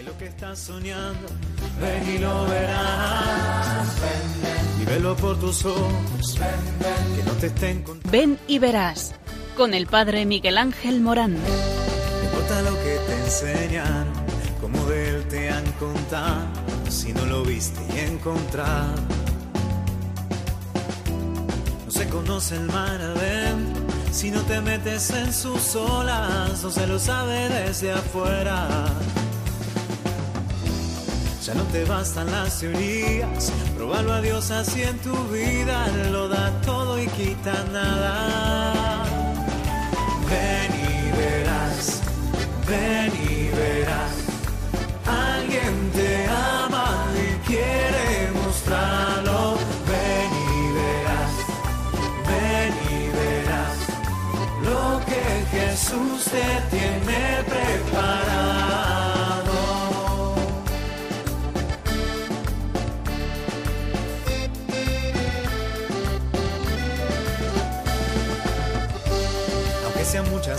Que lo que estás soñando, ven y lo verás. Y velo por tus ojos, que no te estén. Ven y verás, con el padre Miguel Ángel Morán. No importa lo que te enseñaron, como de él te han contado, si no lo viste y encontrado. No se conoce el mar adentro, si no te metes en sus olas, no se lo sabe desde afuera. Ya no te bastan las teorías, probarlo a Dios así en tu vida, lo da todo y quita nada. Ven y verás, ven y verás, alguien te ama y quiere mostrarlo. Ven y verás, ven y verás lo que Jesús te tiene preparado.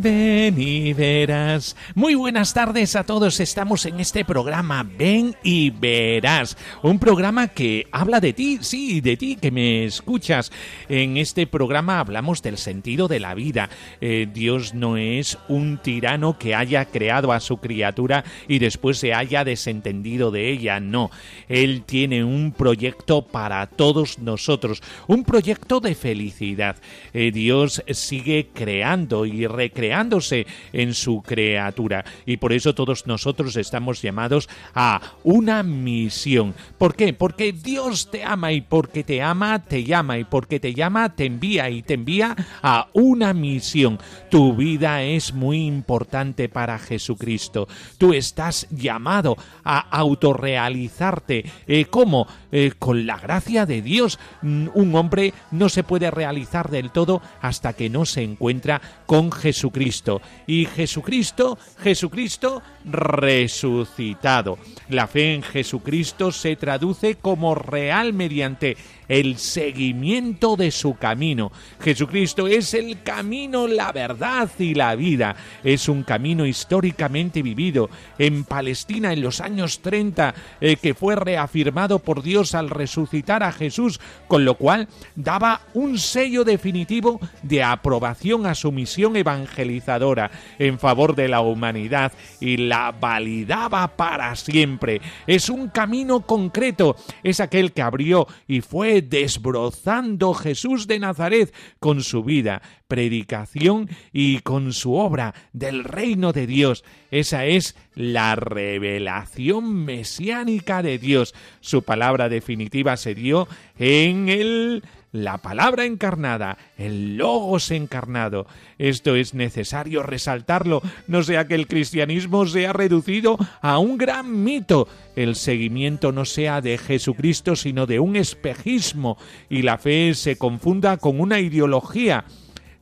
Ven y verás. Muy buenas tardes a todos. Estamos en este programa Ven y verás. Un programa que habla de ti, sí, de ti que me escuchas. En este programa hablamos del sentido de la vida. Eh, Dios no es un tirano que haya creado a su criatura y después se haya desentendido de ella. No. Él tiene un proyecto para todos nosotros. Un proyecto de felicidad. Eh, Dios sigue creando y recreando en su criatura. Y por eso todos nosotros estamos llamados a una misión. ¿Por qué? Porque Dios te ama y porque te ama te llama y porque te llama te envía y te envía a una misión. Tu vida es muy importante para Jesucristo. Tú estás llamado a autorrealizarte. Eh, ¿Cómo? Eh, con la gracia de Dios. Un hombre no se puede realizar del todo hasta que no se encuentra con Jesucristo. Y Jesucristo, Jesucristo resucitado. La fe en Jesucristo se traduce como real mediante el seguimiento de su camino. Jesucristo es el camino, la verdad y la vida. Es un camino históricamente vivido en Palestina en los años 30 eh, que fue reafirmado por Dios al resucitar a Jesús, con lo cual daba un sello definitivo de aprobación a su misión evangelizadora en favor de la humanidad y la validaba para siempre. Es un camino concreto, es aquel que abrió y fue desbrozando Jesús de Nazaret con su vida, predicación y con su obra del reino de Dios. Esa es la revelación mesiánica de Dios. Su palabra definitiva se dio en el la palabra encarnada, el logos encarnado. Esto es necesario resaltarlo, no sea que el cristianismo sea reducido a un gran mito, el seguimiento no sea de Jesucristo, sino de un espejismo, y la fe se confunda con una ideología.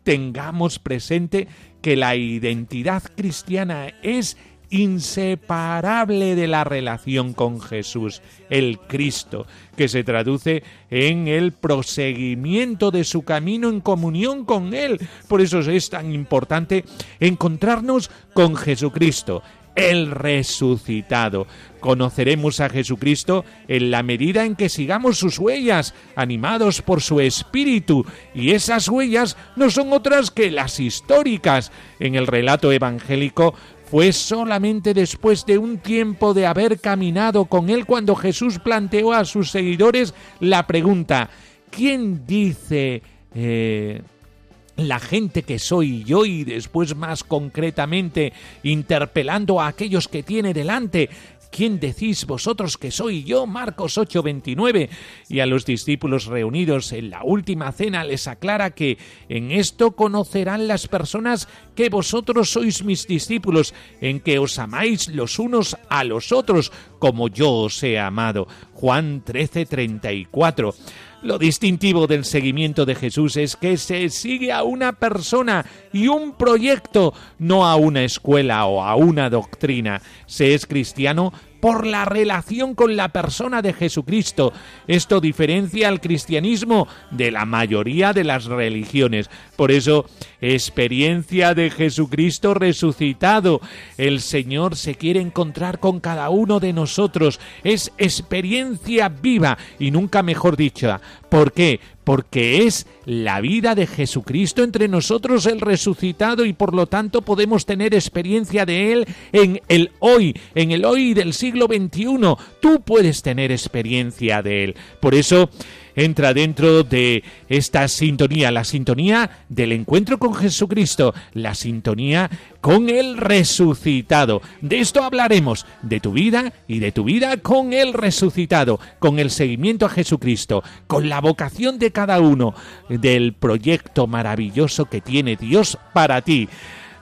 Tengamos presente que la identidad cristiana es inseparable de la relación con Jesús, el Cristo, que se traduce en el proseguimiento de su camino en comunión con Él. Por eso es tan importante encontrarnos con Jesucristo, el resucitado. Conoceremos a Jesucristo en la medida en que sigamos sus huellas, animados por su espíritu, y esas huellas no son otras que las históricas. En el relato evangélico fue solamente después de un tiempo de haber caminado con él cuando Jesús planteó a sus seguidores la pregunta, ¿quién dice eh, la gente que soy yo y después más concretamente interpelando a aquellos que tiene delante, ¿quién decís vosotros que soy yo? Marcos 8:29. Y a los discípulos reunidos en la última cena les aclara que en esto conocerán las personas que vosotros sois mis discípulos, en que os amáis los unos a los otros, como yo os he amado. Juan 13:34. Lo distintivo del seguimiento de Jesús es que se sigue a una persona y un proyecto, no a una escuela o a una doctrina. Se es cristiano por la relación con la persona de Jesucristo. Esto diferencia al cristianismo de la mayoría de las religiones. Por eso, experiencia de Jesucristo resucitado. El Señor se quiere encontrar con cada uno de nosotros. Es experiencia viva y nunca mejor dicha. ¿Por qué? Porque es la vida de Jesucristo entre nosotros el resucitado y por lo tanto podemos tener experiencia de Él en el hoy, en el hoy del siglo XXI. Tú puedes tener experiencia de Él. Por eso, entra dentro de esta sintonía, la sintonía del encuentro con Jesucristo, la sintonía con el resucitado. De esto hablaremos, de tu vida y de tu vida con el resucitado, con el seguimiento a Jesucristo, con la vocación de cada uno, del proyecto maravilloso que tiene Dios para ti.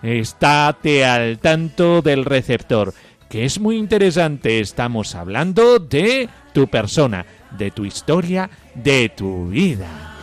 Estate al tanto del receptor, que es muy interesante. Estamos hablando de tu persona, de tu historia, de tu vida.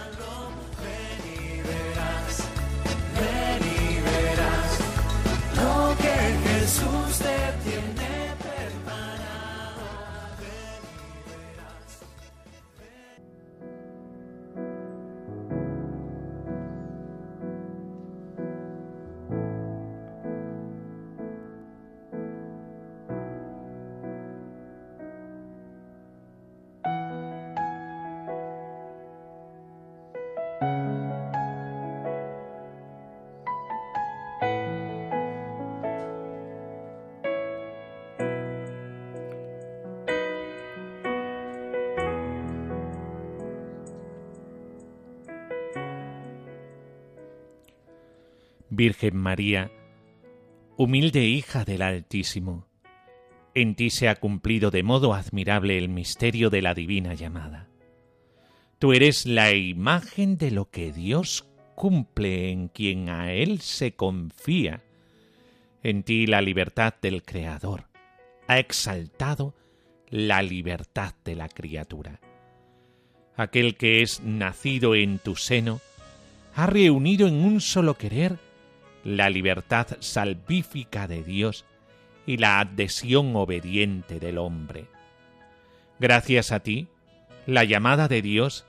Virgen María, humilde hija del Altísimo, en ti se ha cumplido de modo admirable el misterio de la divina llamada. Tú eres la imagen de lo que Dios cumple en quien a Él se confía. En ti la libertad del Creador ha exaltado la libertad de la criatura. Aquel que es nacido en tu seno ha reunido en un solo querer la libertad salvífica de Dios y la adhesión obediente del hombre. Gracias a ti, la llamada de Dios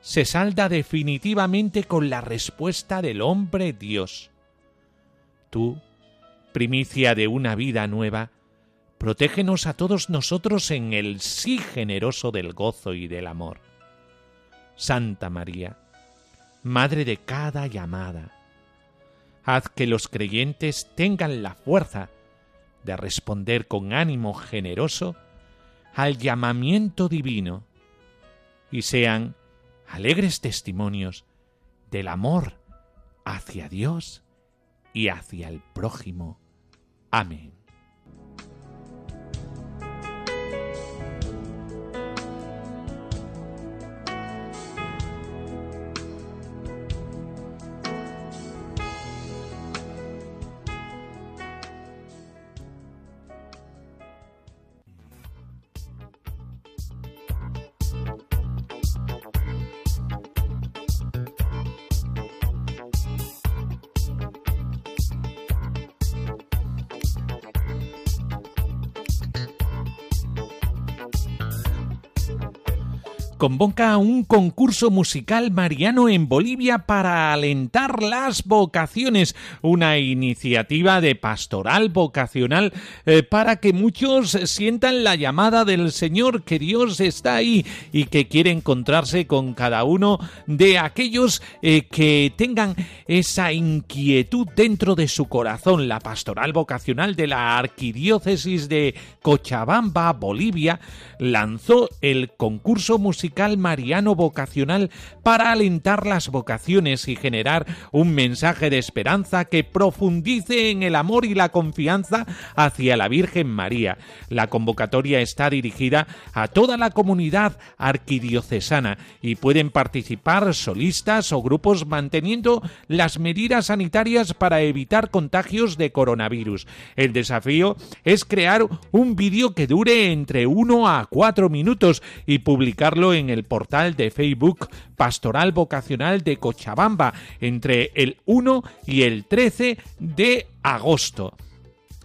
se salda definitivamente con la respuesta del hombre Dios. Tú, primicia de una vida nueva, protégenos a todos nosotros en el sí generoso del gozo y del amor. Santa María, Madre de cada llamada, haz que los creyentes tengan la fuerza de responder con ánimo generoso al llamamiento divino y sean alegres testimonios del amor hacia Dios y hacia el prójimo. Amén. Convoca un concurso musical mariano en Bolivia para alentar las vocaciones, una iniciativa de pastoral vocacional eh, para que muchos sientan la llamada del Señor, que Dios está ahí y que quiere encontrarse con cada uno de aquellos eh, que tengan esa inquietud dentro de su corazón. La pastoral vocacional de la Arquidiócesis de Cochabamba, Bolivia, lanzó el concurso musical musical mariano vocacional para alentar las vocaciones y generar un mensaje de esperanza que profundice en el amor y la confianza hacia la Virgen María. La convocatoria está dirigida a toda la comunidad arquidiocesana y pueden participar solistas o grupos manteniendo las medidas sanitarias para evitar contagios de coronavirus. El desafío es crear un vídeo que dure entre 1 a 4 minutos y publicarlo en el portal de Facebook Pastoral Vocacional de Cochabamba entre el 1 y el 13 de agosto.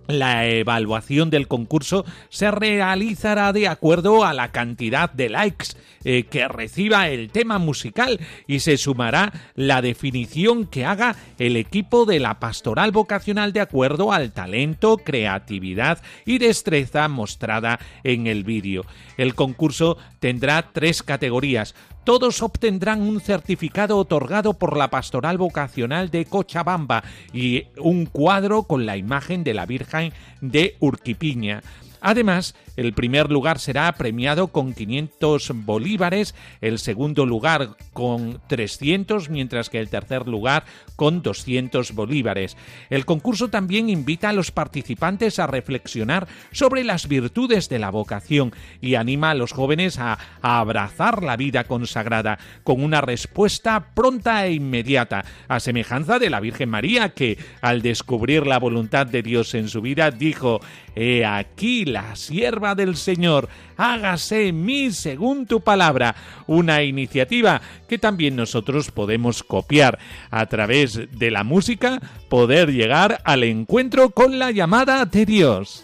La evaluación del concurso se realizará de acuerdo a la cantidad de likes eh, que reciba el tema musical y se sumará la definición que haga el equipo de la pastoral vocacional de acuerdo al talento, creatividad y destreza mostrada en el vídeo. El concurso tendrá tres categorías, todos obtendrán un certificado otorgado por la Pastoral Vocacional de Cochabamba y un cuadro con la imagen de la Virgen de Urquipiña. Además, el primer lugar será premiado con 500 bolívares, el segundo lugar con 300, mientras que el tercer lugar con 200 bolívares. El concurso también invita a los participantes a reflexionar sobre las virtudes de la vocación y anima a los jóvenes a, abrazar la vida consagrada con una respuesta pronta e inmediata, a semejanza de la Virgen María que, al descubrir la voluntad de Dios en su vida, dijo, He aquí la sierva del Señor, hágase en mí según tu palabra. Una iniciativa que también nosotros podemos copiar a través de la música, poder llegar al encuentro con la llamada de Dios.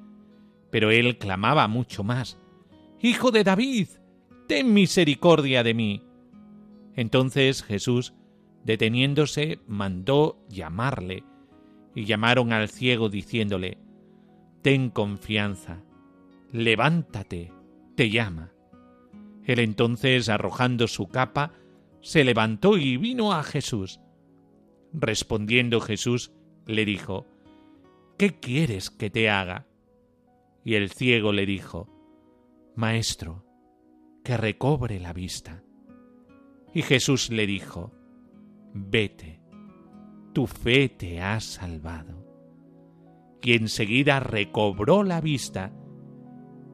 Pero él clamaba mucho más, Hijo de David, ten misericordia de mí. Entonces Jesús, deteniéndose, mandó llamarle, y llamaron al ciego diciéndole, Ten confianza, levántate, te llama. Él entonces, arrojando su capa, se levantó y vino a Jesús. Respondiendo Jesús, le dijo, ¿Qué quieres que te haga? Y el ciego le dijo, Maestro, que recobre la vista. Y Jesús le dijo, Vete, tu fe te ha salvado. Y enseguida recobró la vista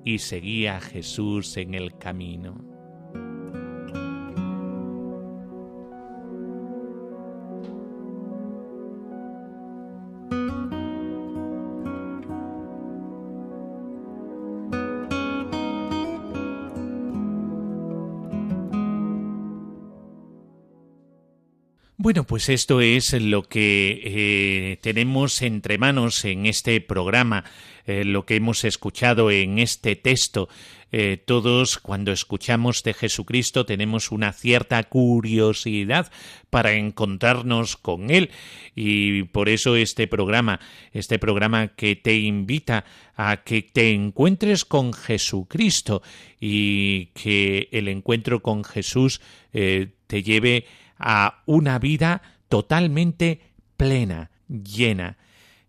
y seguía a Jesús en el camino. Bueno, pues esto es lo que eh, tenemos entre manos en este programa, eh, lo que hemos escuchado en este texto. Eh, todos cuando escuchamos de Jesucristo tenemos una cierta curiosidad para encontrarnos con Él y por eso este programa, este programa que te invita a que te encuentres con Jesucristo y que el encuentro con Jesús te lleve a una vida totalmente plena, llena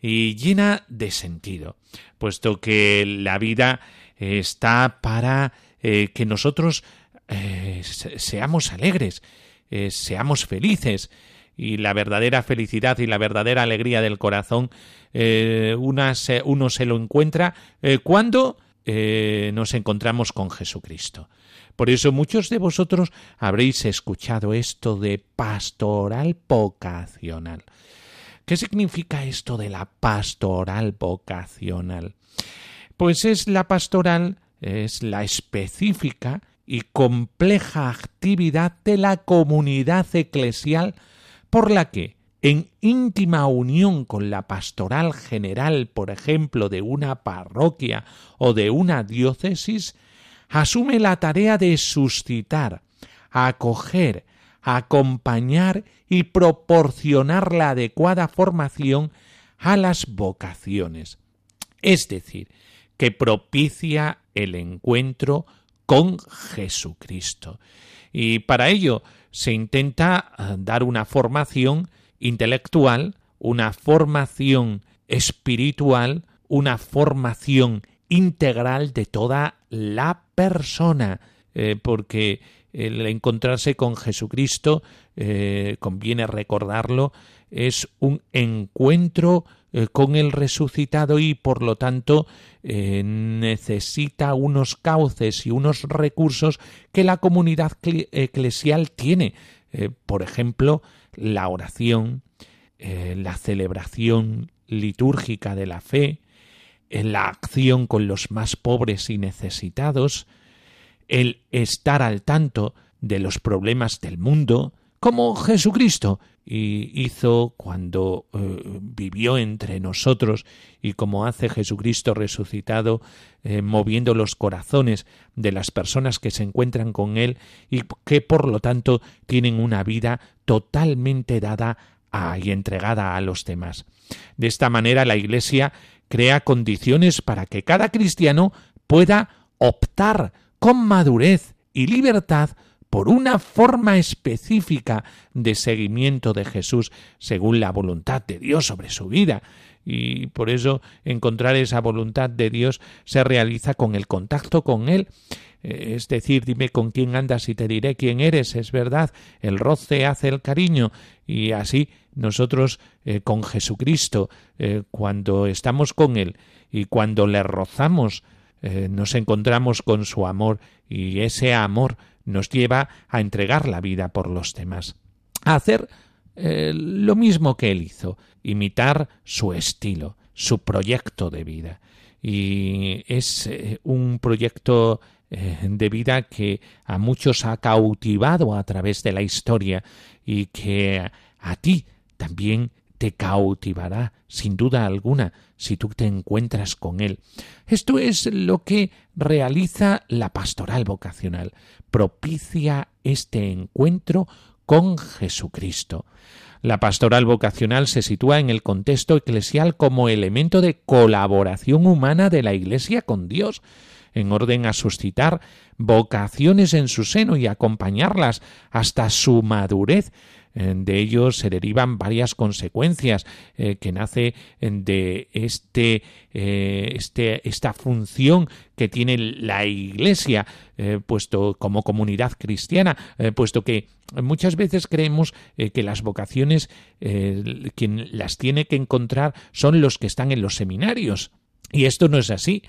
y llena de sentido, puesto que la vida está para eh, que nosotros eh, seamos alegres, eh, seamos felices, y la verdadera felicidad y la verdadera alegría del corazón uno se lo encuentra cuando eh, nos encontramos con Jesucristo. Por eso muchos de vosotros habréis escuchado esto de pastoral vocacional. ¿Qué significa esto de la pastoral vocacional? Pues es la pastoral, es la específica y compleja actividad de la comunidad eclesial por la que, en íntima unión con la pastoral general, por ejemplo, de una parroquia o de una diócesis, asume la tarea de suscitar, acoger, acompañar y proporcionar la adecuada formación a las vocaciones. Es decir, que propicia el encuentro con Jesucristo. Y para ello se intenta eh, dar una formación intelectual, una formación espiritual, una formación integral de toda la persona, eh, porque el encontrarse con Jesucristo, eh, conviene recordarlo, es un encuentro eh, con el resucitado y por lo tanto necesita unos cauces y unos recursos que la comunidad eclesial tiene. por ejemplo, la oración, la celebración litúrgica de la fe, en la acción con los más pobres y necesitados, el estar al tanto de los problemas del mundo, como Jesucristo hizo cuando eh, vivió entre nosotros y como hace Jesucristo resucitado, eh, moviendo los corazones de las personas que se encuentran con Él y que por lo tanto tienen una vida totalmente dada y entregada a los demás. De esta manera la Iglesia crea condiciones para que cada cristiano pueda optar con madurez y libertad por una forma específica de seguimiento de Jesús según la voluntad de Dios sobre su vida. Y por eso encontrar esa voluntad de Dios se realiza con el contacto con Él. Eh, es decir, dime con quién andas y te diré quién eres, es verdad, el roce hace el cariño y así nosotros eh, con Jesucristo, eh, cuando estamos con Él y cuando le rozamos, nos encontramos con su amor y ese amor nos lleva a entregar la vida por los demás, a hacer lo mismo que Él hizo, imitar su estilo, su proyecto de vida. Y es un proyecto de vida que a muchos ha cautivado a través de la historia y que a ti también te cautivará, sin duda alguna, si tú te encuentras con él. Esto es lo que realiza la pastoral vocacional, propicia este encuentro con Jesucristo. La pastoral vocacional se sitúa en el contexto eclesial como elemento de colaboración humana de la Iglesia con Dios, en orden a suscitar vocaciones en su seno y acompañarlas hasta su madurez de ello se derivan varias consecuencias eh, que nace eh, de este, este, esta función que tiene la Iglesia, puesto como comunidad cristiana, puesto que muchas veces creemos que las vocaciones quien las tiene que encontrar son los que están en los seminarios. Y esto no es así.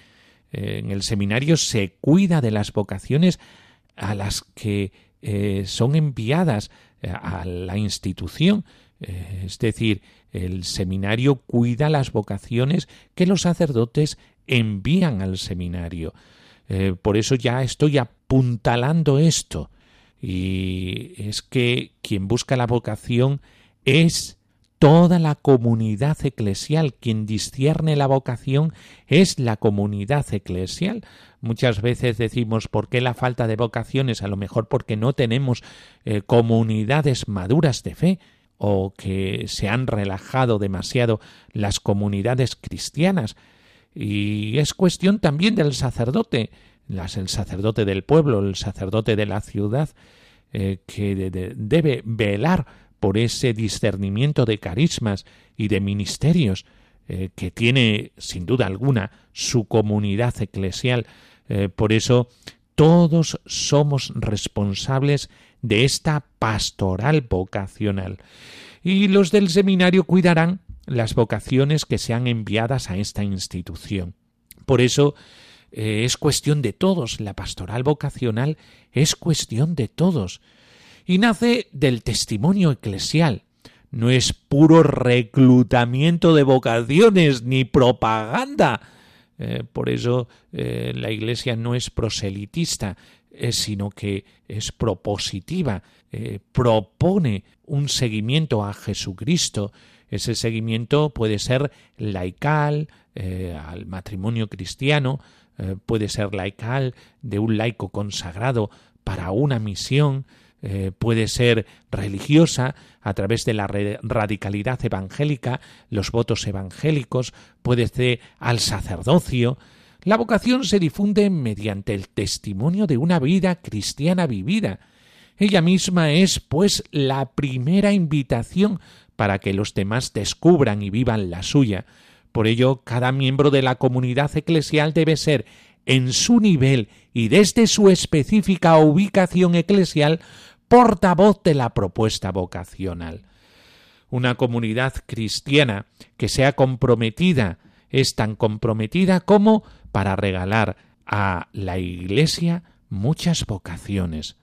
en el seminario se cuida de las vocaciones a las que son enviadas eh, a la institución. Eh, es decir, el seminario cuida las vocaciones que los sacerdotes envían al seminario. Eh, por eso ya estoy apuntalando esto. Y es que quien busca la vocación es toda la comunidad eclesial. Quien discierne la vocación es la comunidad eclesial. Muchas veces decimos ¿por qué la falta de vocaciones? A lo mejor porque no tenemos eh, comunidades maduras de fe o que se han relajado demasiado las comunidades cristianas. Y es cuestión también del sacerdote, el sacerdote del pueblo, el sacerdote de la ciudad, eh, que debe velar por ese discernimiento de carismas y de ministerios eh, que tiene sin duda alguna su comunidad eclesial. Eh, por eso todos somos responsables de esta pastoral vocacional. Y los del seminario cuidarán las vocaciones que sean enviadas a esta institución. Por eso eh, es cuestión de todos, la pastoral vocacional es cuestión de todos. Y nace del testimonio eclesial. No es puro reclutamiento de vocaciones ni propaganda. Eh, por eso eh, la Iglesia no es proselitista, sino que es propositiva, propone un seguimiento a Jesucristo. Ese seguimiento puede ser laical, al matrimonio cristiano, eh, puede ser laical, de un laico consagrado para una misión, eh, puede ser religiosa a través de la radicalidad evangélica, los votos evangélicos, puede ser al sacerdocio. La vocación se difunde mediante el testimonio de una vida cristiana vivida. Ella misma es, pues, la primera invitación para que los demás descubran y vivan la suya. Por ello, cada miembro de la comunidad eclesial debe ser, en su nivel y desde su específica ubicación eclesial, portavoz de la propuesta vocacional. Una comunidad cristiana que sea comprometida es tan comprometida como para regalar a la Iglesia muchas vocaciones.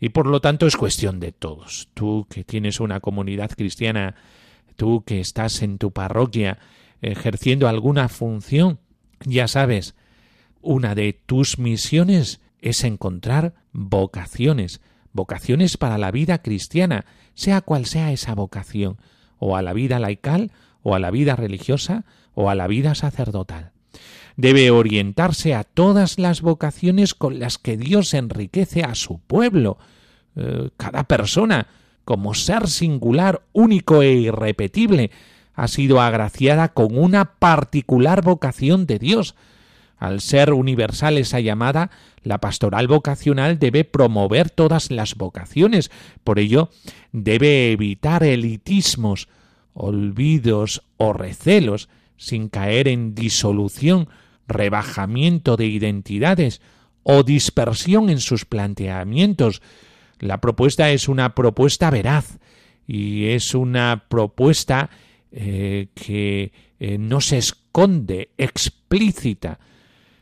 Y por lo tanto es cuestión de todos. Tú que tienes una comunidad cristiana, tú que estás en tu parroquia, ejerciendo alguna función, ya sabes, una de tus misiones es encontrar vocaciones, vocaciones para la vida cristiana, sea cual sea esa vocación, o a la vida laical, o a la vida religiosa, o a la vida sacerdotal. Debe orientarse a todas las vocaciones con las que Dios enriquece a su pueblo. Eh, cada persona, como ser singular, único e irrepetible, ha sido agraciada con una particular vocación de Dios. Al ser universal esa llamada, la pastoral vocacional debe promover todas las vocaciones. Por ello, debe evitar elitismos, olvidos o recelos, sin caer en disolución, rebajamiento de identidades o dispersión en sus planteamientos. La propuesta es una propuesta veraz y es una propuesta eh, que eh, no se esconde, explícita.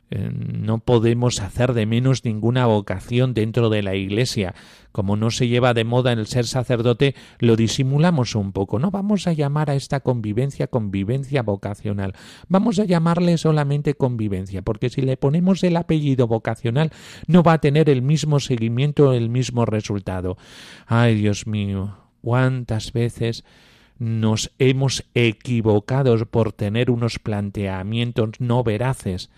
Eh, no podemos hacer de menos ninguna vocación dentro de la Iglesia. Como no se lleva de moda el ser sacerdote, lo disimulamos un poco. No vamos a llamar a esta convivencia convivencia vocacional. Vamos a llamarle solamente convivencia, porque si le ponemos el apellido vocacional, no va a tener el mismo seguimiento, el mismo resultado. Ay, Dios mío, cuántas veces nos hemos equivocado por tener unos planteamientos no veraces.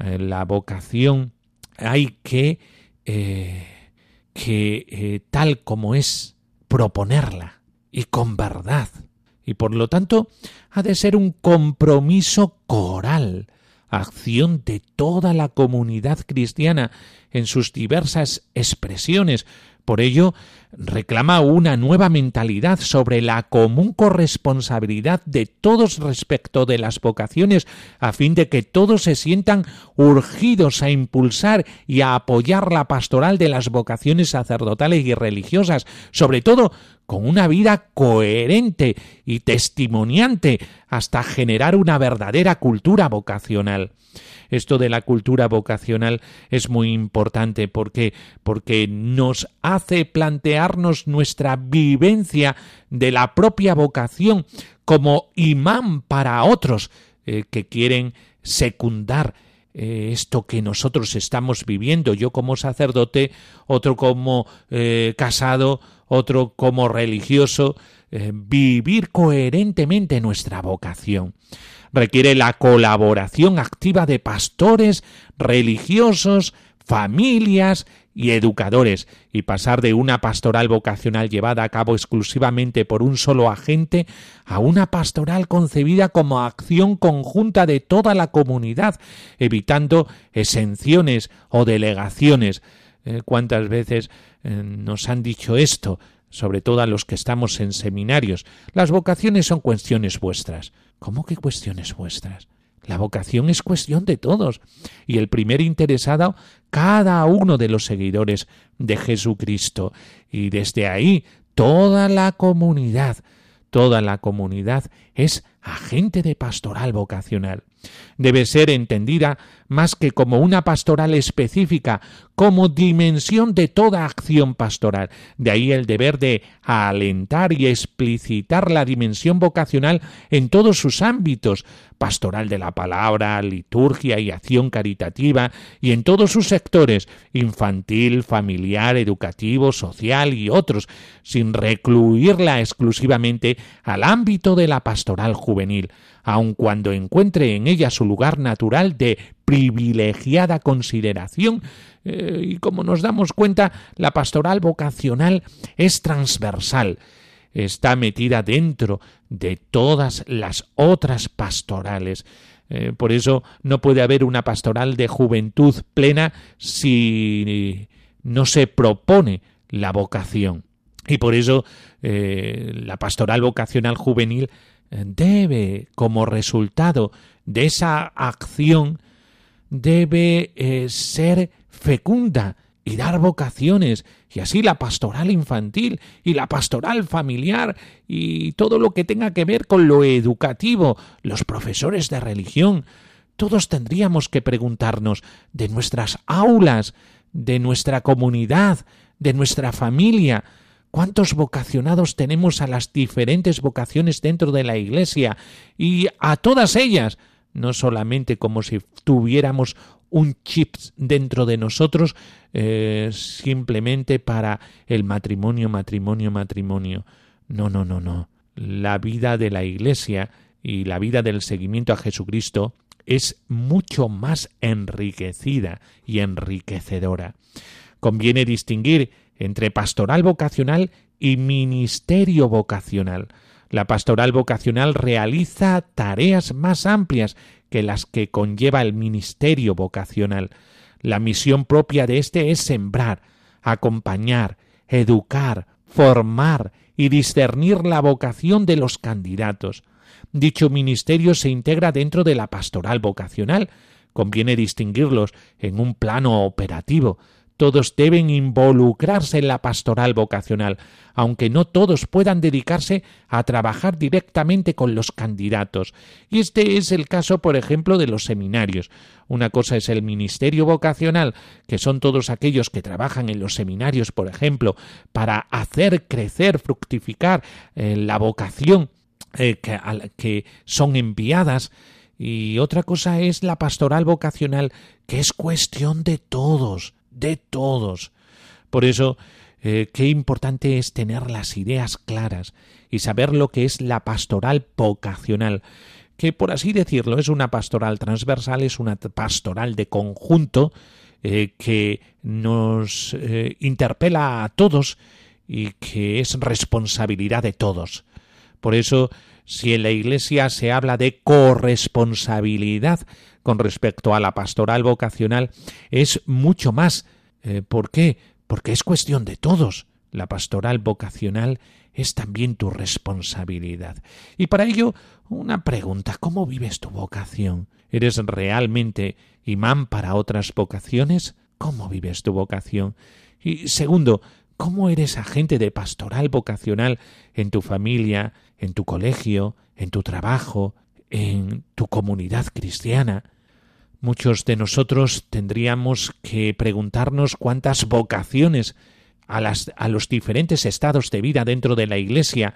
Eh, la vocación hay que, eh, que eh, tal como es, proponerla y con verdad. Y por lo tanto ha de ser un compromiso coral, acción de toda la comunidad cristiana en sus diversas expresiones, por ello, reclama una nueva mentalidad sobre la común corresponsabilidad de todos respecto de las vocaciones, a fin de que todos se sientan urgidos a impulsar y a apoyar la pastoral de las vocaciones sacerdotales y religiosas, sobre todo con una vida coherente y testimoniante hasta generar una verdadera cultura vocacional. Esto de la cultura vocacional es muy importante. Porque porque nos hace plantearnos nuestra vivencia de la propia vocación como imán para otros eh, que quieren secundar eh, esto que nosotros estamos viviendo, yo como sacerdote, otro como eh, casado, otro como religioso, vivir coherentemente nuestra vocación requiere la colaboración activa de pastores, religiosos, familias y educadores, y pasar de una pastoral vocacional llevada a cabo exclusivamente por un solo agente a una pastoral concebida como acción conjunta de toda la comunidad, evitando exenciones o delegaciones. Eh, ¿Cuántas veces eh, nos han dicho esto? Sobre todo a los que estamos en seminarios. Las vocaciones son cuestiones vuestras. ¿Cómo que cuestiones vuestras? La vocación es cuestión de todos, y el primer interesado, cada uno de los seguidores de Jesucristo, y desde ahí toda la comunidad, toda la comunidad es agente de pastoral vocacional. Debe ser entendida más que como una pastoral específica, como dimensión de toda acción pastoral. De ahí el deber de alentar y explicitar la dimensión vocacional en todos sus ámbitos, pastoral de la palabra, liturgia y acción caritativa, y en todos sus sectores, infantil, familiar, educativo, social y otros, sin recluirla exclusivamente al ámbito de la pastoral juvenil, aun cuando encuentre en ella su lugar natural de privilegiada consideración, eh, y como nos damos cuenta, la pastoral vocacional es transversal, está metida dentro de todas las otras pastorales. Eh, por eso no puede haber una pastoral de juventud plena si no se propone la vocación. Y por eso eh, la pastoral vocacional juvenil debe, como resultado de esa acción, debe ser fecunda y dar vocaciones, y así la pastoral infantil y la pastoral familiar y todo lo que tenga que ver con lo educativo, los profesores de religión, todos tendríamos que preguntarnos de nuestras aulas, de nuestra comunidad, de nuestra familia, cuántos vocacionados tenemos a las diferentes vocaciones dentro de la Iglesia y a todas ellas, no solamente como si tuviéramos un chip dentro de nosotros eh, simplemente para el matrimonio, matrimonio, matrimonio. No, no, no, no. La vida de la Iglesia y la vida del seguimiento a Jesucristo es mucho más enriquecida y enriquecedora. Conviene distinguir entre pastoral vocacional y ministerio vocacional. La pastoral vocacional realiza tareas más amplias que las que conlleva el ministerio vocacional. La misión propia de éste es sembrar, acompañar, educar, formar y discernir la vocación de los candidatos. Dicho ministerio se integra dentro de la pastoral vocacional. Conviene distinguirlos en un plano operativo, todos deben involucrarse en la pastoral vocacional, aunque no todos puedan dedicarse a trabajar directamente con los candidatos. Y este es el caso, por ejemplo, de los seminarios. Una cosa es el ministerio vocacional, que son todos aquellos que trabajan en los seminarios, por ejemplo, para hacer crecer, fructificar eh, la vocación eh, que, que son enviadas. Y otra cosa es la pastoral vocacional, que es cuestión de todos de todos. Por eso, eh, qué importante es tener las ideas claras y saber lo que es la pastoral vocacional, que por así decirlo es una pastoral transversal, es una pastoral de conjunto eh, que nos eh, interpela a todos y que es responsabilidad de todos. Por eso, si en la Iglesia se habla de corresponsabilidad con respecto a la pastoral vocacional, es mucho más. Eh, ¿Por qué? Porque es cuestión de todos. La pastoral vocacional es también tu responsabilidad. Y para ello, una pregunta, ¿cómo vives tu vocación? ¿Eres realmente imán para otras vocaciones? ¿Cómo vives tu vocación? Y segundo, ¿cómo eres agente de pastoral vocacional en tu familia, en tu colegio, en tu trabajo, en tu comunidad cristiana. Muchos de nosotros tendríamos que preguntarnos cuántas vocaciones a, las, a los diferentes estados de vida dentro de la Iglesia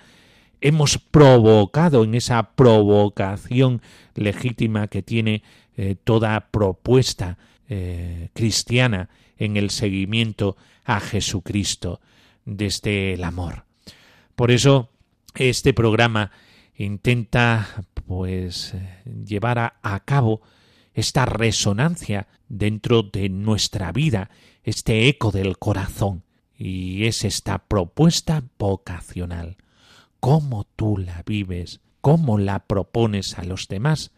hemos provocado en esa provocación legítima que tiene eh, toda propuesta eh, cristiana en el seguimiento a Jesucristo desde el amor. Por eso este programa intenta pues llevar a, cabo esta resonancia dentro de nuestra vida, este eco del corazón, y es esta propuesta vocacional. ¿Cómo tú la vives? ¿Cómo la propones a los demás?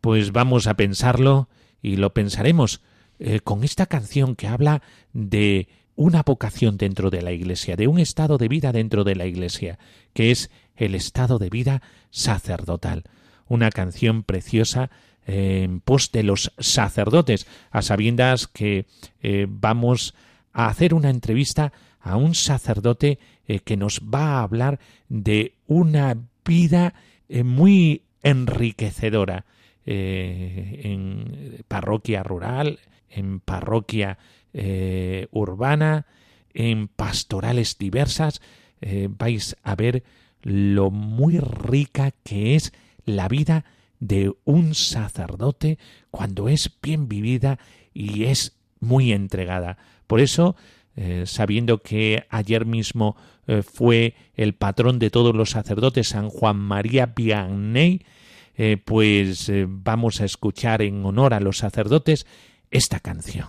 Pues vamos a pensarlo y lo pensaremos eh, con esta canción que habla de una vocación dentro de la Iglesia, de un estado de vida dentro de la Iglesia, que es el estado de vida sacerdotal. Una canción preciosa en pos de los sacerdotes, a sabiendas que eh, vamos a hacer una entrevista a un sacerdote eh, que nos va a hablar de una vida eh, muy enriquecedora. eh, en parroquia rural, en parroquia eh, urbana, en pastorales diversas, eh, vais a ver lo muy rica que es la vida de un sacerdote cuando es bien vivida y es muy entregada. Por eso, sabiendo que ayer mismo fue el patrón de todos los sacerdotes, San Juan María Vianney, eh, pues eh, vamos a escuchar en honor a los sacerdotes esta canción.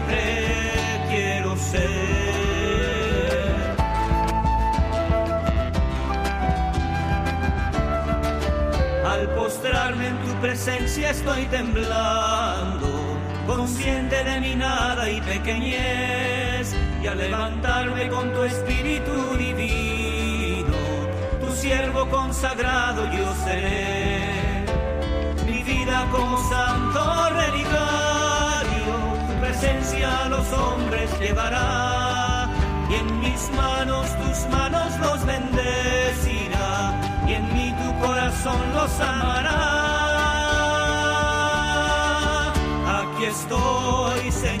Al postrarme en tu presencia estoy temblando, consciente de mi nada y pequeñez, y al levantarme con tu espíritu divino siervo consagrado yo seré. Mi vida como santo relicario, tu presencia a los hombres llevará. Y en mis manos tus manos los bendecirá. Corazón los amará. Aquí estoy, Señor,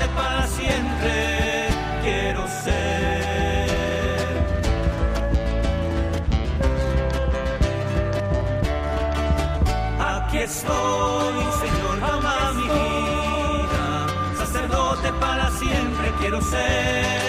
sacerdote para siempre quiero ser. estoy, Señor, toma mi vida. Sacerdote para siempre quiero ser.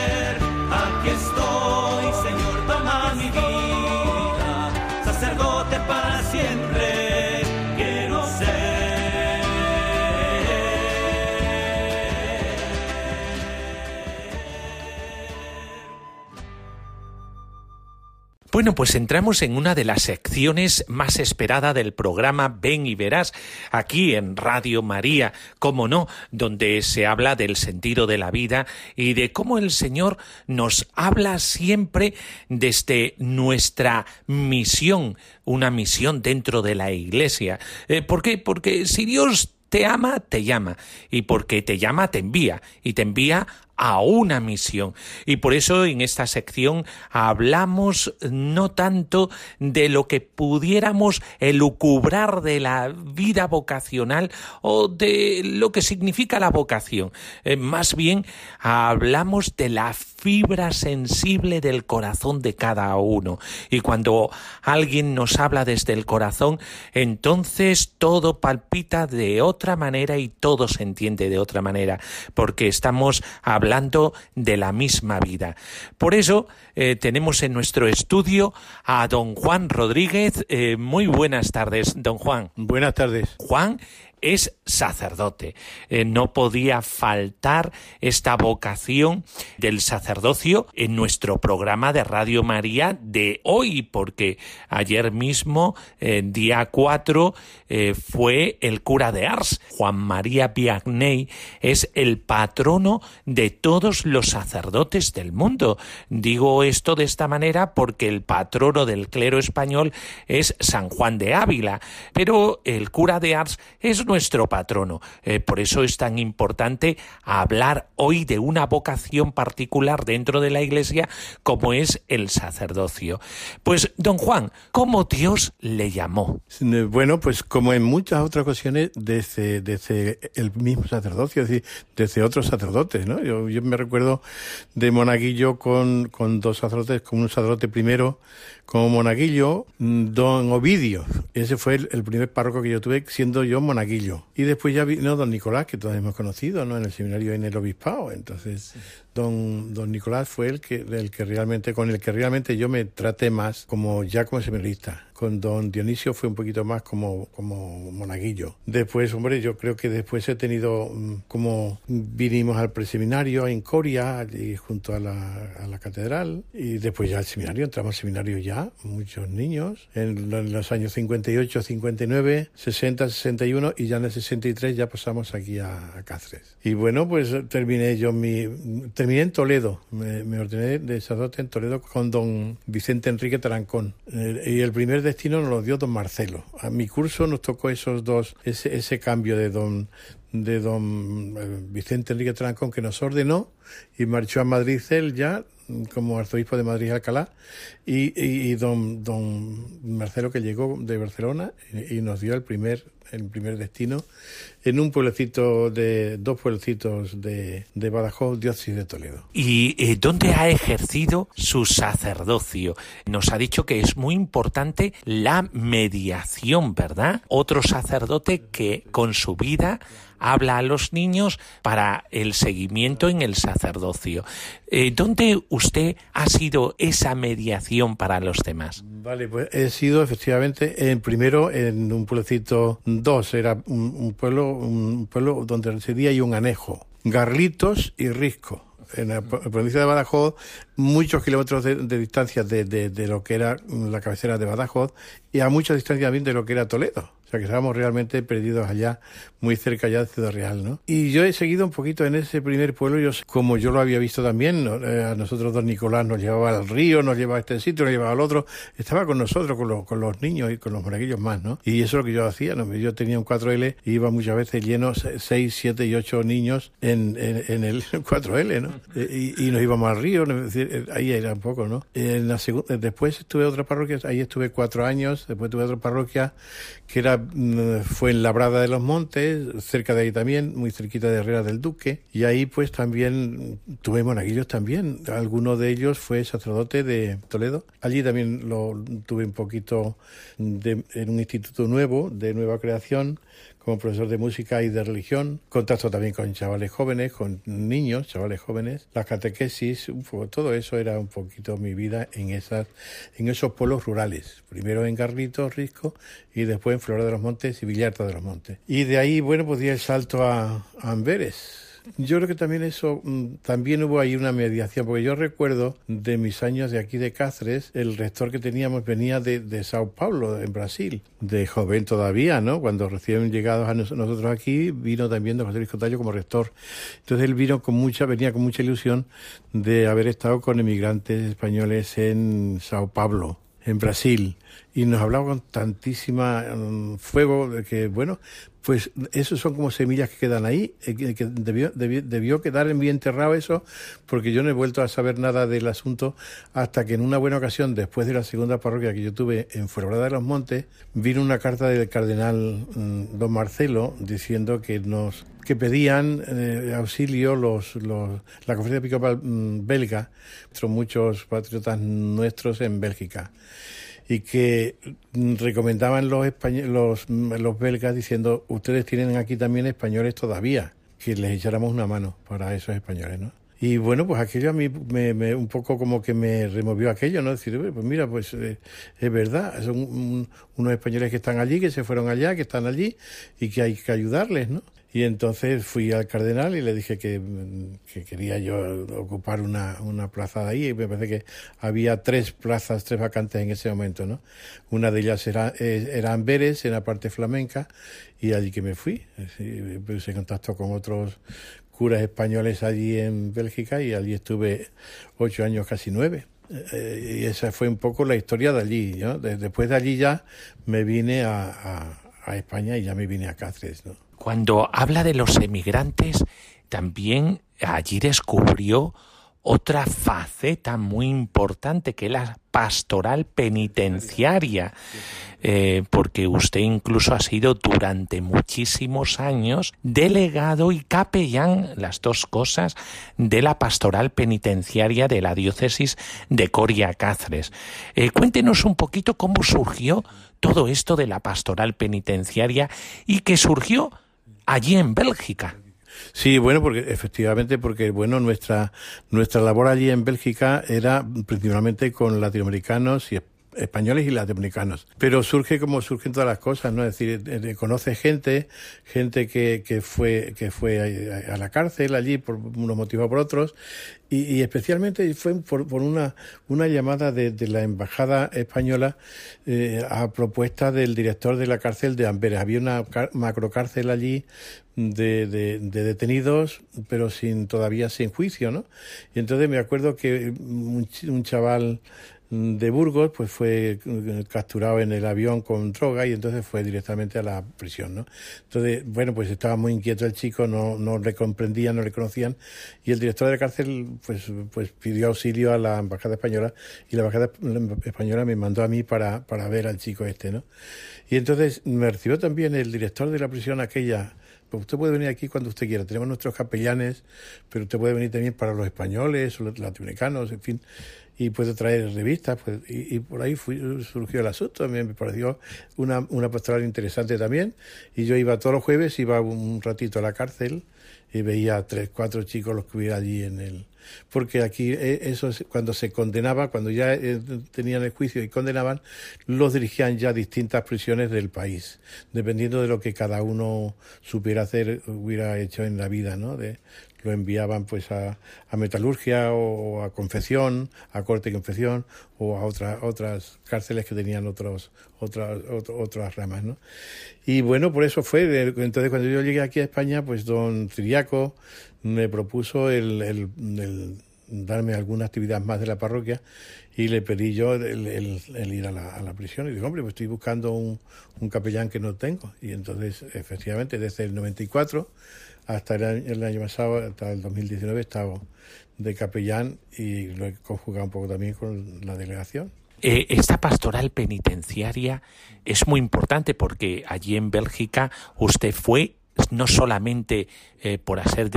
Bueno, pues entramos en una de las secciones más esperada del programa Ven y Verás, aquí en Radio María, como no, donde se habla del sentido de la vida y de cómo el Señor nos habla siempre desde nuestra misión, una misión dentro de la Iglesia. Eh, ¿Por qué? Porque si Dios te ama, te llama. Y porque te llama, te envía. Y te envía a una misión. Y por eso en esta sección hablamos no tanto de lo que pudiéramos elucubrar de la vida vocacional o de lo que significa la vocación. Eh, más bien hablamos de la fibra sensible del corazón de cada uno. Y cuando alguien nos habla desde el corazón, entonces todo palpita de otra manera y todo se entiende de otra manera, porque estamos hablando hablando de la misma vida. Por eso eh, tenemos en nuestro estudio a don Juan Rodríguez. Eh, muy buenas tardes, don Juan. Buenas tardes. Juan es sacerdote. Eh, no podía faltar esta vocación del sacerdocio en nuestro programa de Radio María de hoy, porque ayer mismo, día 4, eh, fue el cura de Ars. Juan María Vianney es el patrono de todos los sacerdotes del mundo. Digo esto de esta manera porque el patrono del clero español es San Juan de Ávila, pero el cura de Ars es nuestro patrono. Eh, por eso es tan importante hablar hoy de una vocación particular dentro de la Iglesia como es el sacerdocio. Pues, don Juan, ¿cómo Dios le llamó? Bueno, pues como en muchas otras ocasiones, desde, desde el mismo sacerdocio, es decir, desde otros sacerdotes, ¿no? Yo, yo me recuerdo de monaguillo con, con dos sacerdotes, con un sacerdote primero como monaguillo, mm, don Ovidio. Ese fue el, primer párroco que yo tuve siendo yo monaguillo. Y después ya vino don Nicolás, que todos hemos conocido, ¿no? En el seminario en el obispado. Entonces, don, don Nicolás fue el que, el que realmente, con el que realmente yo me traté más como ya como seminarista. Con don Dionisio fue un poquito más como, como monaguillo. Después, hombre, yo creo que después he tenido mm, como vinimos al preseminario en Coria, y junto a la, a la catedral, y después ya al seminario, entramos al seminario ya, muchos niños, en, los años 58, 59, 60, 61, y ya en el 63 ya pasamos aquí a, a Cáceres. Y bueno, pues terminé yo mi terminé en Toledo, me, ordené de sacerdote en Toledo con don Vicente Enrique Tarancón. Y el primer destino nos lo dio don Marcelo. A mi curso nos tocó esos dos, ese, ese cambio de don de don eh, Vicente Enrique Tarancón que nos ordenó y marchó a Madrid él ya como arzobispo de Madrid y Alcalá y, don, don Marcelo que llegó de Barcelona y nos dio el primer el primer destino, en un pueblecito de, dos pueblecitos de, de Badajoz, diócesis de Toledo. ¿Y eh, dónde ha ejercido su sacerdocio? Nos ha dicho que es muy importante la mediación, ¿verdad? Otro sacerdote que con su vida habla a los niños para el seguimiento en el sacerdocio. Eh, ¿Dónde usted ha sido esa mediación para los demás? Vale, pues he sido efectivamente en primero en un pueblecito dos, era un, pueblo, un pueblo donde residía y un anejo, Garlitos y Risco en la provincia de Badajoz, muchos kilómetros de, distancia de, de, lo que era la cabecera de Badajoz y a mucha distancia también de lo que era Toledo. O sea que estábamos realmente perdidos allá, muy cerca ya de Ciudad Real, ¿no? Y yo he seguido un poquito en ese primer pueblo, yo, como yo lo había visto también, eh, a nosotros don Nicolás nos llevaba al río, nos llevaba a este sitio, nos llevaba al otro, estaba con nosotros, con los, con los niños y con los monaguillos más, ¿no? Y eso es lo que yo hacía, ¿no? Yo tenía un 4L y iba muchas veces lleno 6, 7 y 8 niños en, en, el 4L, ¿no? Eh, y, nos íbamos al río, eh, ahí era un poco, ¿no? En la después estuve en otra parroquia, ahí estuve cuatro años, después tuve otra parroquia que era mm, fue en Labrada de los Montes, cerca de ahí también, muy cerquita de Herrera del Duque, y ahí pues también tuve monaguillos también, alguno de ellos fue sacerdote de Toledo, allí también lo tuve un poquito de, en un instituto nuevo, de nueva creación, como profesor de música y de religión, contacto también con chavales jóvenes, con niños, chavales jóvenes, las catequesis, todo eso era un poquito mi vida en esas, en esos pueblos rurales. Primero en Garritos, Risco, y después en Flora de los Montes y Villarta de los Montes. Y de ahí, bueno, pues di el salto a Amberes yo creo que también eso, mm, también hubo ahí una mediación, porque yo recuerdo de mis años de aquí de Cáceres, el rector que teníamos venía de, de Sao Paulo, en Brasil, de joven todavía, ¿no? Cuando recién llegados a nosotros aquí, vino también de José Luis Cotallo como rector. Entonces él vino con mucha, venía con mucha ilusión de haber estado con emigrantes españoles en Sao Paulo en Brasil y nos hablaba con tantísima mm, fuego que bueno pues esos son como semillas que quedan ahí, eh, que debió, debió, quedar en bien enterrado eso, porque yo no he vuelto a saber nada del asunto hasta que en una buena ocasión, después de la segunda parroquia que yo tuve en Fuenlabrada de los Montes, vino una carta del cardenal mm, don Marcelo diciendo que nos que pedían eh, auxilio los, los, la conferencia episcopal mm, belga, muchos patriotas nuestros en Bélgica y que recomendaban los, los, los belgas diciendo, ustedes tienen aquí también españoles todavía, que les echáramos una mano para esos españoles, ¿no? Y bueno, pues aquello a mí me, un poco como que me removió aquello, ¿no? Decir, pues mira, pues eh, es verdad, son unos españoles que están allí, que se fueron allá, que están allí y que hay que ayudarles, ¿no? Y entonces fui al cardenal y le dije que, quería yo ocupar una, una, plaza de ahí. Y me parece que había tres plazas, tres vacantes en ese momento, ¿no? Una de ellas era, eh, era Amberes, en la parte flamenca, y allí que me fui. Puse en contacto con otros curas españoles allí en Bélgica y allí estuve ocho años, casi nueve. Eh, y esa fue un poco la historia de allí. ¿no? Después de allí ya me vine a, a, a España y ya me vine a Cáceres. ¿no? Cuando habla de los emigrantes, también allí descubrió otra faceta muy importante que es la pastoral penitenciaria, eh, porque usted incluso ha sido durante muchísimos años delegado y capellán, las dos cosas, de la pastoral penitenciaria de la diócesis de Coria Cáceres. Eh, cuéntenos un poquito cómo surgió todo esto de la pastoral penitenciaria y que surgió allí en Bélgica. Sí, bueno, porque efectivamente, porque bueno, nuestra nuestra labor allí en Bélgica era principalmente con latinoamericanos y españoles y latinoamericanos. Pero surge como surgen todas las cosas, ¿no? Es decir, eh, eh, conoce gente, gente que, que fue, que fue a, la cárcel allí por unos motivos o por otros, y, especialmente fue por, por, una, una llamada de, de la embajada española eh, a propuesta del director de la cárcel de Amberes. Había una macrocárcel allí de, de, de, detenidos, pero sin todavía sin juicio, ¿no? Y entonces me acuerdo que un, un chaval de Burgos, pues fue eh, capturado en el avión con droga y entonces fue directamente a la prisión, ¿no? Entonces, bueno, pues estaba muy inquieto el chico, no, no le comprendían, no le conocían y el director de la cárcel, pues, pues pidió auxilio a la embajada española y la embajada española me mandó a mí para, para ver al chico este, ¿no? Y entonces me recibió también el director de la prisión aquella, pues usted puede venir aquí cuando usted quiera. Tenemos nuestros capellanes, pero usted puede venir también para los españoles, los latinoamericanos, en fin y puede traer revistas, pues, y, por ahí surgió el asunto, me pareció una, una pastoral interesante también, y yo iba todos los jueves, iba un ratito a la cárcel y veía a tres, cuatro chicos los que hubiera allí en el... Porque aquí eh, eso cuando se condenaba, cuando ya eh, tenían el juicio y condenaban, los dirigían ya a distintas prisiones del país, dependiendo de lo que cada uno supiera hacer, hubiera hecho en la vida, ¿no? De, lo enviaban pues a, metalurgia o a confección, a corte y confección o a otras otras cárceles que tenían otros otras otras ramas, ¿no? Y bueno, por eso fue. Entonces cuando yo llegué aquí a España, pues don Triaco me propuso el, darme alguna actividad más de la parroquia y le pedí yo el, el, ir a la, prisión y digo, hombre, pues estoy buscando un, un capellán que no tengo. Y entonces, efectivamente, desde el 94 hasta el año, pasado, hasta el 2019, he estado de capellán y lo he conjugado un poco también con la delegación. Eh, esta pastoral penitenciaria es muy importante porque allí en Bélgica usted fue no solamente eh, por hacer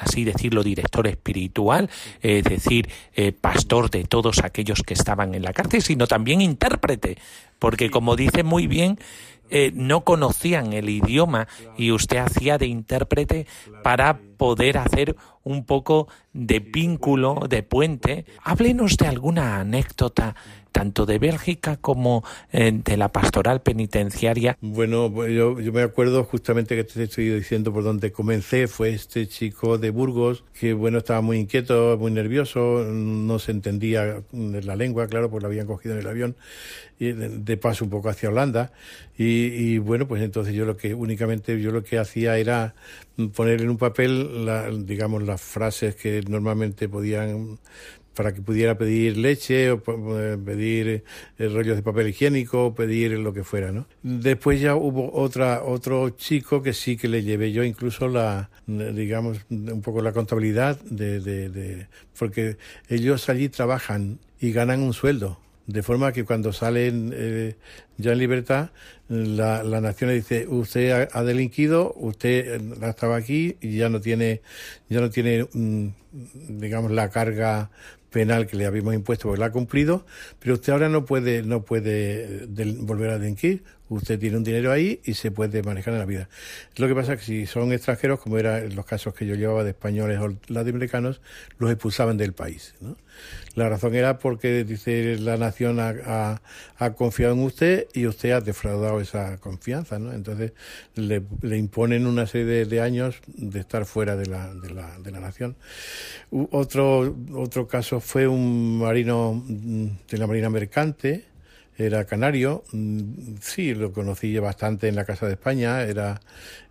así decirlo director espiritual, es decir, eh, pastor de todos aquellos que estaban en la cárcel, sino también intérprete, porque como dice muy bien, eh, no conocían el idioma y usted hacía de intérprete para poder hacer un poco de vínculo, de puente. Háblenos de alguna anécdota tanto de Bélgica como eh, de la pastoral penitenciaria. Bueno, pues yo, me acuerdo justamente que te estoy diciendo por donde comencé, fue este chico de Burgos que, bueno, estaba muy inquieto, muy nervioso, no se entendía la lengua, claro, porque lo habían cogido en el avión, y de, paso un poco hacia Holanda, y, bueno, pues entonces yo lo que únicamente, yo lo que hacía era poner en un papel, la, digamos, las frases que normalmente podían para que pudiera pedir leche o pedir eh, rollos de papel higiénico o pedir lo que fuera, ¿no? Después ya hubo otra otro chico que sí que le llevé yo incluso la digamos un poco la contabilidad de, porque ellos allí trabajan y ganan un sueldo de forma que cuando salen eh, ya en libertad, la, la nación le dice, usted ha, delinquido, usted eh, estaba aquí y ya no tiene, ya no tiene, mm, digamos, la carga penal que le habíamos impuesto porque la ha cumplido, pero usted ahora no puede, no puede volver a delinquir. Usted tiene un dinero ahí y se puede manejar en la vida. Lo que pasa es que si son extranjeros, como era en los casos que yo llevaba de españoles o latinoamericanos, los expulsaban del país. ¿no? La razón era porque, dice, la nación ha, confiado en usted y usted ha defraudado esa confianza, ¿no? Entonces le, imponen una serie de, años de estar fuera de la, de la, de la nación. otro, otro caso fue un marino mm, de la Marina Mercante, era canario, mm, sí, lo conocí bastante en la Casa de España, era,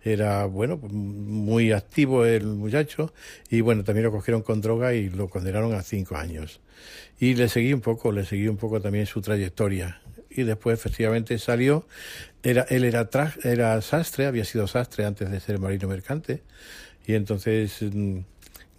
era bueno, pues, muy activo el muchacho, y bueno, también lo cogieron con droga y lo condenaron a cinco años. Y le seguí un poco, le seguí un poco también su trayectoria. Y después efectivamente salió, era, él era, era sastre, había sido sastre antes de ser marino mercante, y entonces mm,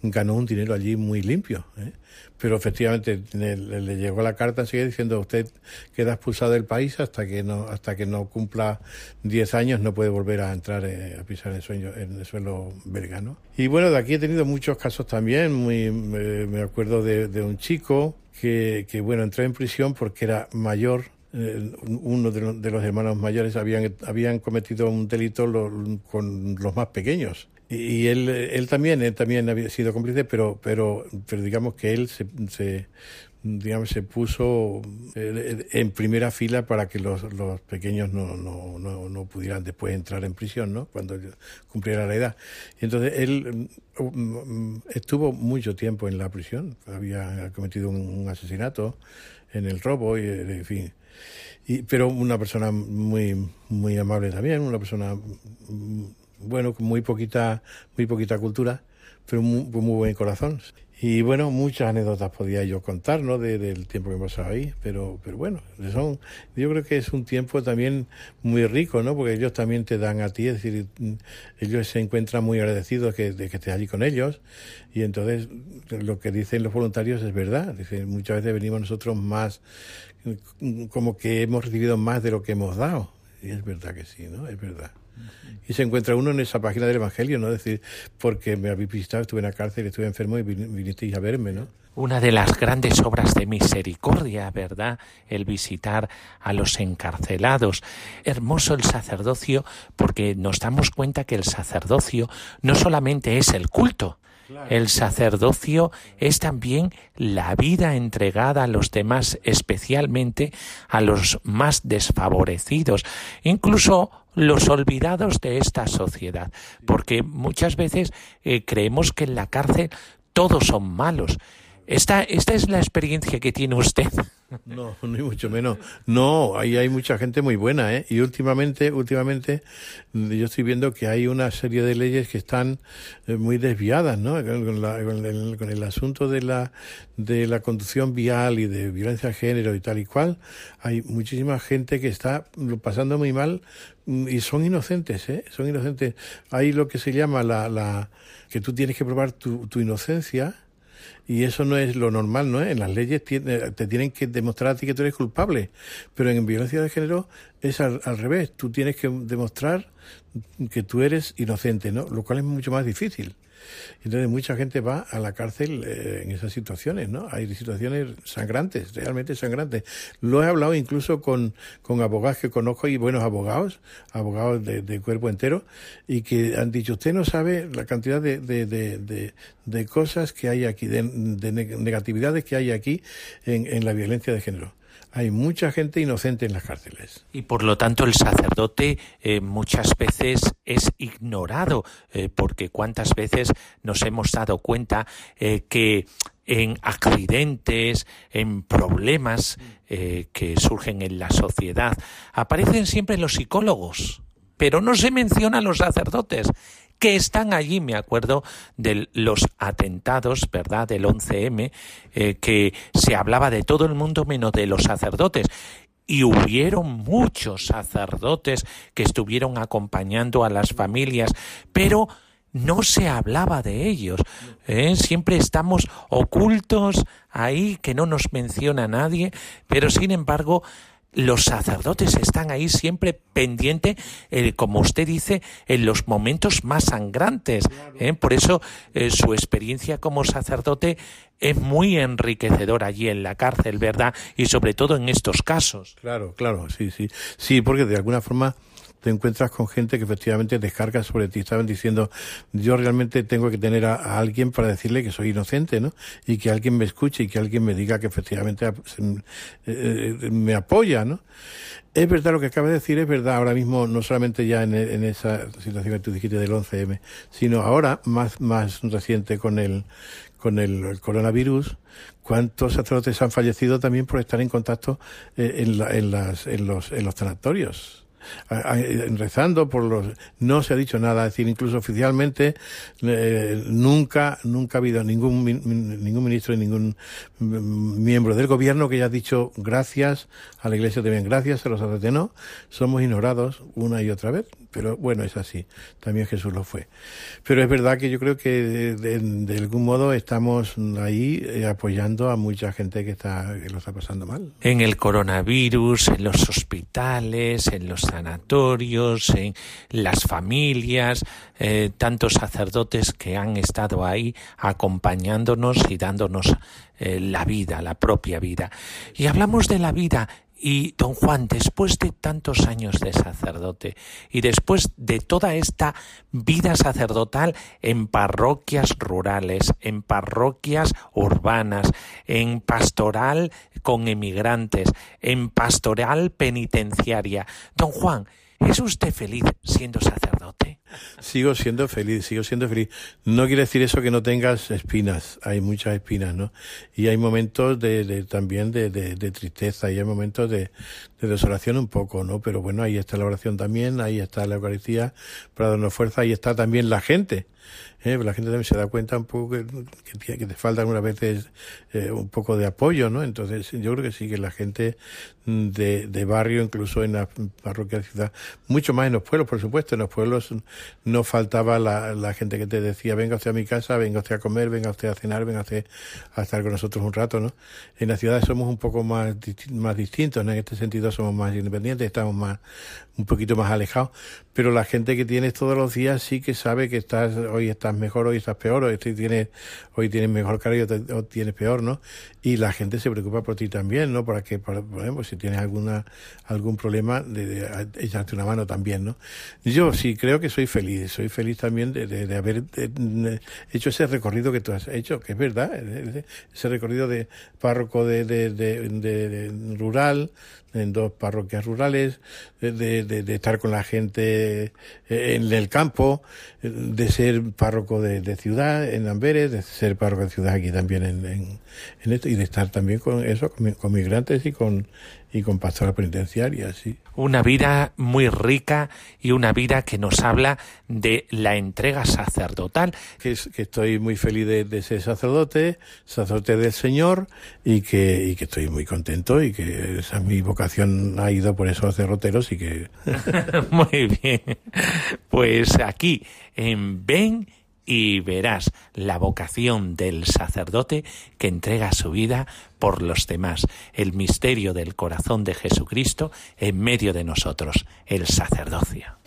ganó un dinero allí muy limpio. ¿eh? pero efectivamente le, llegó la carta sigue diciendo usted queda expulsado del país hasta que no hasta que no cumpla 10 años no puede volver a entrar eh, a pisar el sueño en el suelo belga y bueno de aquí he tenido muchos casos también muy me, acuerdo de, un chico que, que bueno entró en prisión porque era mayor eh, uno de, los hermanos mayores habían, habían cometido un delito con los más pequeños y él, él también, él también había sido cómplice, pero, pero, pero digamos que él se, se digamos, se puso eh, en primera fila para que los, los pequeños no, no, no, no, pudieran después entrar en prisión, ¿no? Cuando cumpliera la edad. Entonces él mm, estuvo mucho tiempo en la prisión, había cometido un, asesinato en el robo y, en fin. Y, pero una persona muy, muy amable también, una persona bueno, con muy poquita, muy poquita cultura, pero muy, muy buen corazón. Y bueno, muchas anécdotas podía yo contar, ¿no? del tiempo que he pasado ahí, pero, pero bueno, son, yo creo que es un tiempo también muy rico, ¿no? Porque ellos también te dan a ti, es decir, ellos se encuentran muy agradecidos de que estés allí con ellos, y entonces lo que dicen los voluntarios es verdad, dicen, muchas veces venimos nosotros más, como que hemos recibido más de lo que hemos dado, y es verdad que sí, ¿no? Es verdad y se encuentra uno en esa página del Evangelio, ¿no? Es decir, porque me habéis visitado, estuve en la cárcel, estuve enfermo y vinisteis a verme, ¿no? Una de las grandes obras de misericordia, ¿verdad? El visitar a los encarcelados. Hermoso el sacerdocio porque nos damos cuenta que el sacerdocio no solamente es el culto, el sacerdocio es también la vida entregada a los demás, especialmente a los más desfavorecidos, incluso los olvidados de esta sociedad, porque muchas veces eh, creemos que en la cárcel todos son malos. Esta, esta es la experiencia que tiene usted. No, ni mucho menos. No, ahí hay mucha gente muy buena, ¿eh? Y últimamente, últimamente, yo estoy viendo que hay una serie de leyes que están eh, muy desviadas, ¿no? Con, el, con, el, asunto de la, de la conducción vial y de violencia de género y tal y cual, hay muchísima gente que está pasando muy mal mm, y son inocentes, ¿eh? Son inocentes. Hay lo que se llama la, la que tú tienes que probar tu inocencia y eso no es lo normal, ¿no? En las leyes te tienen que demostrar a ti que tú eres culpable, pero en violencia de género es al, al revés. Tú tienes que demostrar que tú eres inocente, ¿no? Lo cual es mucho más difícil. Entonces mucha gente va a la cárcel eh, en esas situaciones, ¿no? Hay situaciones sangrantes, realmente sangrantes. Lo he hablado incluso con, con abogados que conozco y buenos abogados, abogados de, cuerpo entero, y que han dicho, usted no sabe la cantidad de, de, de, de cosas que hay aquí, de, negatividades que hay aquí en, en la violencia de género hay mucha gente inocente en las cárceles. Y por lo tanto el sacerdote eh, muchas veces es ignorado, eh, porque cuántas veces nos hemos dado cuenta eh, que en accidentes, en problemas que surgen en la sociedad, aparecen siempre los psicólogos, pero no se mencionan los sacerdotes que están allí. Me acuerdo de los atentados, ¿verdad?, del 11M, eh, que se hablaba de todo el mundo menos de los sacerdotes. Y hubieron muchos sacerdotes que estuvieron acompañando a las familias, pero no se hablaba de ellos. ¿eh? Siempre estamos ocultos ahí, que no nos menciona nadie, pero sin embargo los sacerdotes están ahí siempre pendientes, eh, como usted dice, en los momentos más sangrantes. ¿eh? Por eso eh, su experiencia como sacerdote es muy enriquecedora allí en la cárcel, ¿verdad? Y sobre todo en estos casos. Claro, claro, sí, sí. Sí, porque de alguna forma te encuentras con gente que efectivamente descarga sobre ti. Estaban diciendo, yo realmente tengo que tener a, alguien para decirle que soy inocente, ¿no? Y que alguien me escuche y que alguien me diga que efectivamente eh, eh, me apoya, ¿no? Es verdad lo que acaba de decir, es verdad ahora mismo, no solamente ya en, esa situación que tú dijiste del 11M, sino ahora, más, más reciente con el, con el, coronavirus, cuántos sacerdotes han fallecido también por estar en contacto eh, en, en, las, en, los, en los sanatorios rezando por los no se ha dicho nada es decir incluso oficialmente eh, nunca nunca ha habido ningún ningún ministro y ningún miembro del gobierno que haya dicho gracias a la iglesia también gracias a los sacerdotes. No somos ignorados una y otra vez pero bueno es así. También Jesús lo fue. Pero es verdad que yo creo que de, algún modo estamos ahí eh, apoyando a mucha gente que está que lo está pasando mal. En el coronavirus en los hospitales en los sanatorios, en las familias, eh, tantos sacerdotes que han estado ahí acompañándonos y dándonos eh, la vida, la propia vida. Y hablamos de la vida y don Juan, después de tantos años de sacerdote y después de toda esta vida sacerdotal en parroquias rurales, en parroquias urbanas, en pastoral con emigrantes, en pastoral penitenciaria, don Juan, ¿Es usted feliz siendo sacerdote? Sigo siendo feliz, sigo siendo feliz. No quiere decir eso que no tengas espinas, hay muchas espinas, ¿no? Y hay momentos de, también de, de, tristeza y hay momentos de, desolación un poco, ¿no? Pero bueno, ahí está la oración también, ahí está la Eucaristía para darnos fuerza, ahí está también la gente ¿eh? la gente también se da cuenta un poco que, te falta algunas veces eh, un poco de apoyo, ¿no? Entonces yo creo que sí que la gente de, barrio, incluso en la parroquia de ciudad, mucho más en los pueblos, por supuesto, en los pueblos no faltaba la, la gente que te decía, venga usted a mi casa, venga usted a comer, venga usted a cenar, venga usted a estar con nosotros un rato, ¿no? En las ciudades somos un poco más, más distintos, en este sentido somos más independientes, estamos más, un poquito más alejados, pero la gente que tienes todos los días sí que sabe que estás, hoy estás mejor, hoy estás peor, hoy tienes, hoy tienes mejor cara y hoy tienes peor, ¿no? Y la gente se preocupa por ti también, ¿no? Para que, por ejemplo, si tienes alguna, algún problema, de, echarte una mano también, ¿no? Yo sí creo que soy feliz, soy feliz también de, de, haber hecho ese recorrido que tú has hecho, que es verdad, ese recorrido de párroco de, de rural, en dos parroquias rurales, de, de, estar con la gente eh, en el campo, de ser párroco de, ciudad en Amberes, de ser párroco de ciudad aquí también en, en, esto, y de estar también con eso, con migrantes y con, y con pastora penitenciaria, sí. Una vida muy rica y una vida que nos habla de la entrega sacerdotal. Que, que estoy muy feliz de, ser sacerdote, sacerdote del Señor, y que, y que estoy muy contento y que esa mi vocación ha ido por esos derroteros y que... muy bien. Pues aquí, en Ben y verás la vocación del sacerdote que entrega su vida por los demás, el misterio del corazón de Jesucristo en medio de nosotros, el sacerdocio.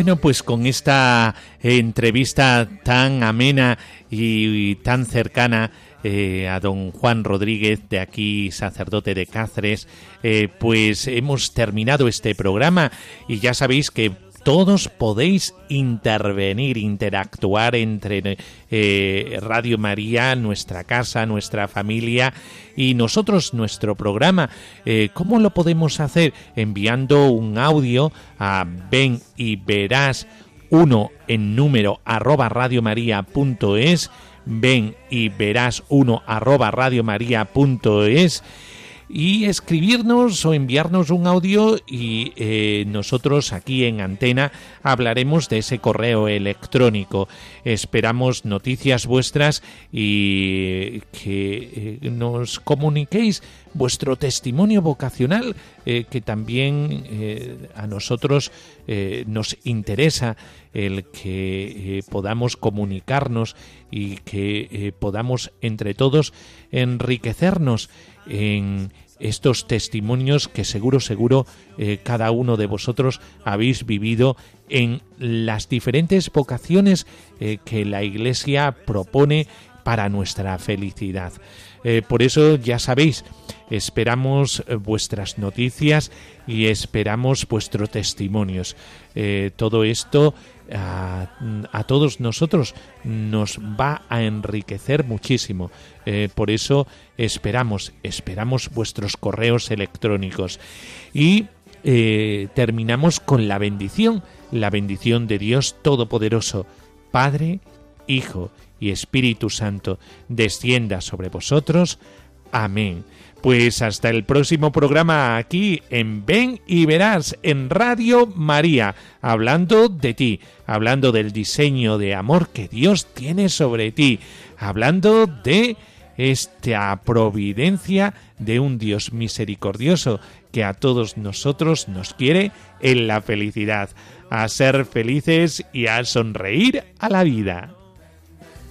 Bueno, pues con esta entrevista tan amena y, tan cercana eh, a don Juan Rodríguez, de aquí sacerdote de Cáceres, eh, pues hemos terminado este programa. Y ya sabéis que todos podéis intervenir, interactuar entre eh, Radio María, nuestra casa, nuestra familia y nosotros, nuestro programa. Eh, ¿Cómo lo podemos hacer? Enviando un audio a ven y verás uno en número arroba radiomaria.es ven y verás uno arroba radiomaria.es y escribirnos o enviarnos un audio y eh, nosotros aquí en Antena hablaremos de ese correo electrónico. Esperamos noticias vuestras y que eh, nos comuniquéis vuestro testimonio vocacional eh, que también a nosotros nos interesa el que podamos comunicarnos y que podamos entre todos enriquecernos en estos testimonios que seguro, seguro eh, cada uno de vosotros habéis vivido en las diferentes vocaciones eh, que la Iglesia propone para nuestra felicidad. Eh, por eso ya sabéis, esperamos vuestras noticias y esperamos vuestros testimonios. todo esto a, todos nosotros nos va a enriquecer muchísimo. Eh, por eso esperamos, esperamos vuestros correos electrónicos. Y eh, terminamos con la bendición, la bendición de Dios Todopoderoso, Padre, Hijo y Espíritu Santo, descienda sobre vosotros. Amén. Pues hasta el próximo programa aquí en Ven y Verás en Radio María, hablando de ti, hablando del diseño de amor que Dios tiene sobre ti, hablando de esta providencia de un Dios misericordioso que a todos nosotros nos quiere en la felicidad, a ser felices y a sonreír a la vida.